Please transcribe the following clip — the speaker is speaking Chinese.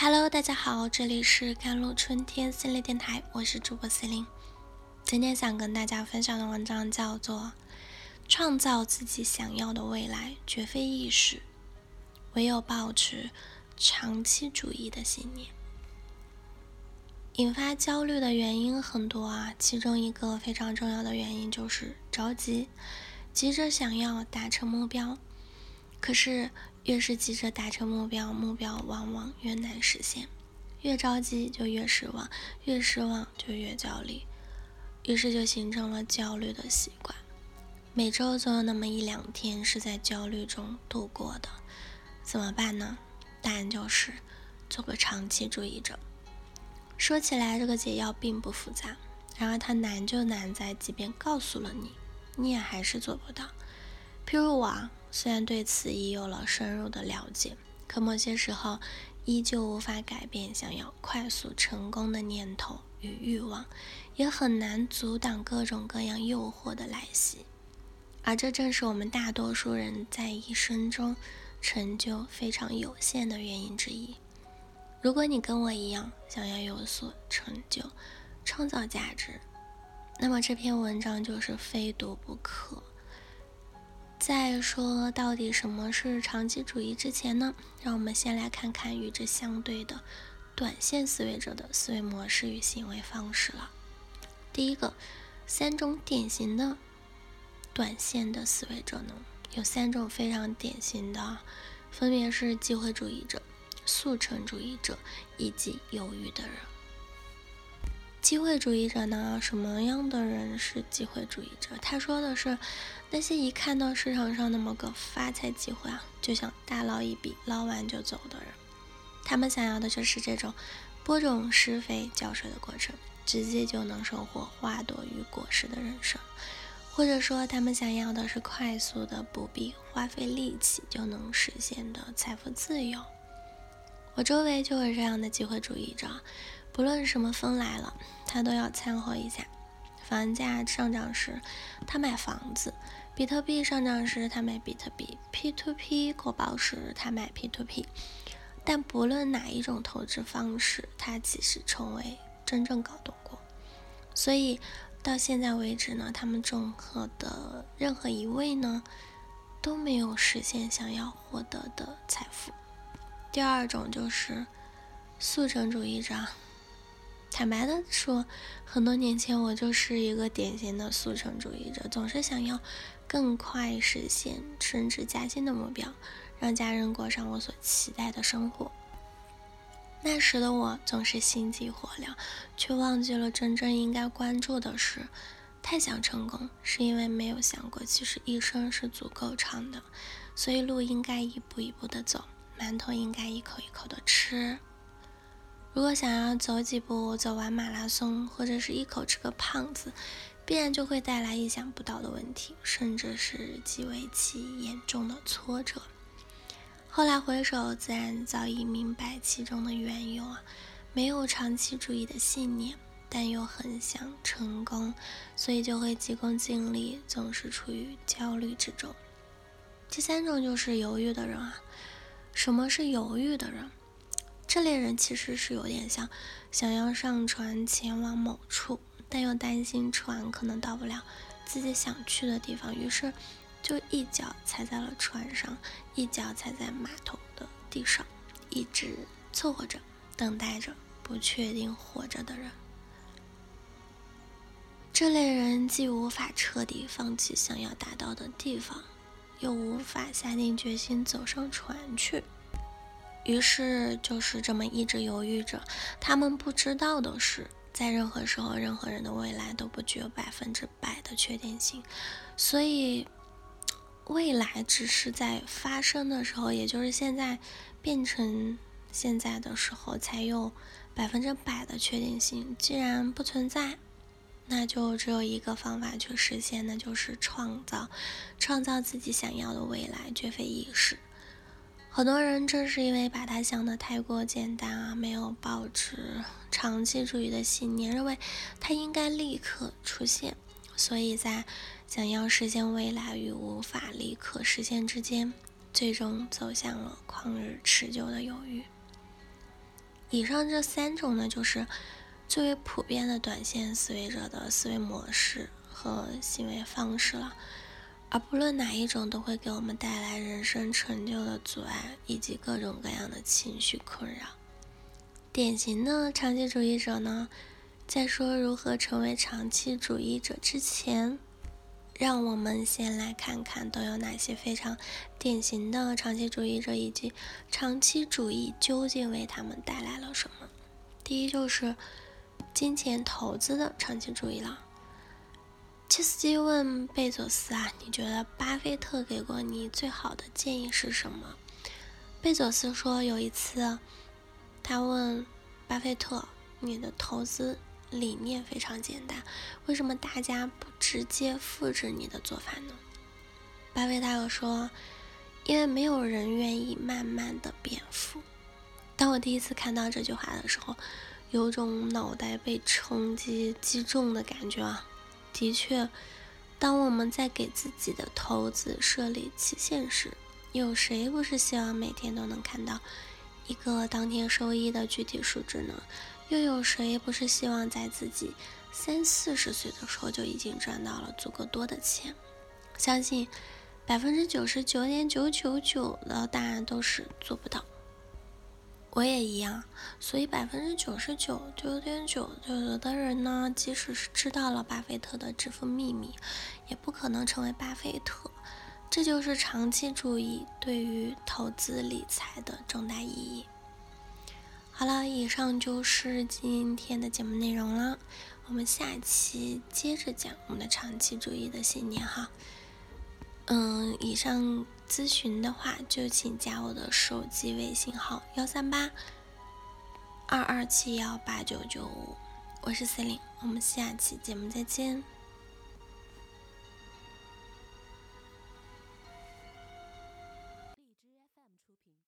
Hello，大家好，这里是甘露春天心理电台，我是主播 C 琳。今天想跟大家分享的文章叫做《创造自己想要的未来，绝非易事，唯有保持长期主义的信念》。引发焦虑的原因很多啊，其中一个非常重要的原因就是着急，急着想要达成目标，可是。越是急着达成目标，目标往往越难实现；越着急就越失望，越失望就越焦虑，于是就形成了焦虑的习惯。每周总有那么一两天是在焦虑中度过的，怎么办呢？答案就是做个长期主义者。说起来，这个解药并不复杂，然而它难就难在，即便告诉了你，你也还是做不到。譬如我啊。虽然对此已有了深入的了解，可某些时候依旧无法改变想要快速成功的念头与欲望，也很难阻挡各种各样诱惑的来袭。而这正是我们大多数人在一生中成就非常有限的原因之一。如果你跟我一样想要有所成就、创造价值，那么这篇文章就是非读不可。在说到底什么是长期主义之前呢，让我们先来看看与之相对的短线思维者的思维模式与行为方式了。第一个，三种典型的短线的思维者呢，有三种非常典型的，分别是机会主义者、速成主义者以及犹豫的人。机会主义者呢？什么样的人是机会主义者？他说的是那些一看到市场上的某个发财机会啊，就想大捞一笔，捞完就走的人。他们想要的就是这种播种、施肥、浇水的过程，直接就能收获花朵与果实的人生。或者说，他们想要的是快速的、不必花费力气就能实现的财富自由。我周围就有这样的机会主义者。不论什么风来了，他都要掺和一下。房价上涨时，他买房子；比特币上涨时，他买比特币；P to P 过爆时，他买 P to P。但不论哪一种投资方式，他其实从未真正搞懂过。所以到现在为止呢，他们综合的任何一位呢，都没有实现想要获得的财富。第二种就是速成主义者。坦白的说，很多年前我就是一个典型的速成主义者，总是想要更快实现升职加薪的目标，让家人过上我所期待的生活。那时的我总是心急火燎，却忘记了真正应该关注的是：太想成功，是因为没有想过其实一生是足够长的，所以路应该一步一步的走，馒头应该一口一口的吃。如果想要走几步走完马拉松，或者是一口吃个胖子，必然就会带来意想不到的问题，甚至是极为其严重的挫折。后来回首，自然早已明白其中的缘由啊，没有长期主义的信念，但又很想成功，所以就会急功近利，总是处于焦虑之中。第三种就是犹豫的人啊，什么是犹豫的人？这类人其实是有点像，想要上船前往某处，但又担心船可能到不了自己想去的地方，于是就一脚踩在了船上，一脚踩在码头的地上，一直凑合着，等待着不确定活着的人。这类人既无法彻底放弃想要达到的地方，又无法下定决心走上船去。于是就是这么一直犹豫着。他们不知道的是，在任何时候，任何人的未来都不具有百分之百的确定性，所以未来只是在发生的时候，也就是现在变成现在的时候，才有百分之百的确定性。既然不存在，那就只有一个方法去实现，那就是创造，创造自己想要的未来，绝非易事。很多人正是因为把它想得太过简单啊，没有保持长期主义的信念，认为它应该立刻出现，所以在想要实现未来与无法立刻实现之间，最终走向了旷日持久的犹豫。以上这三种呢，就是最为普遍的短线思维者的思维模式和行为方式了。而不论哪一种，都会给我们带来人生成就的阻碍，以及各种各样的情绪困扰。典型的长期主义者呢，在说如何成为长期主义者之前，让我们先来看看都有哪些非常典型的长期主义者，以及长期主义究竟为他们带来了什么。第一就是金钱投资的长期主义了。切斯基问贝佐斯啊：“你觉得巴菲特给过你最好的建议是什么？”贝佐斯说：“有一次，他问巴菲特：‘你的投资理念非常简单，为什么大家不直接复制你的做法呢？’巴菲特说：‘因为没有人愿意慢慢的变富。’当我第一次看到这句话的时候，有种脑袋被冲击击中的感觉啊。”的确，当我们在给自己的投资设立期限时，有谁不是希望每天都能看到一个当天收益的具体数值呢？又有谁不是希望在自己三四十岁的时候就已经赚到了足够多的钱？相信百分之九十九点九九九的答案都是做不到。我也一样，所以百分之九十九九点九九的人呢，即使是知道了巴菲特的致富秘密，也不可能成为巴菲特。这就是长期主义对于投资理财的重大意义。好了，以上就是今天的节目内容了，我们下期接着讲我们的长期主义的信念哈。嗯，以上。咨询的话，就请加我的手机微信号幺三八二二七幺八九九五，我是 C e l i n e 我们下期节目再见。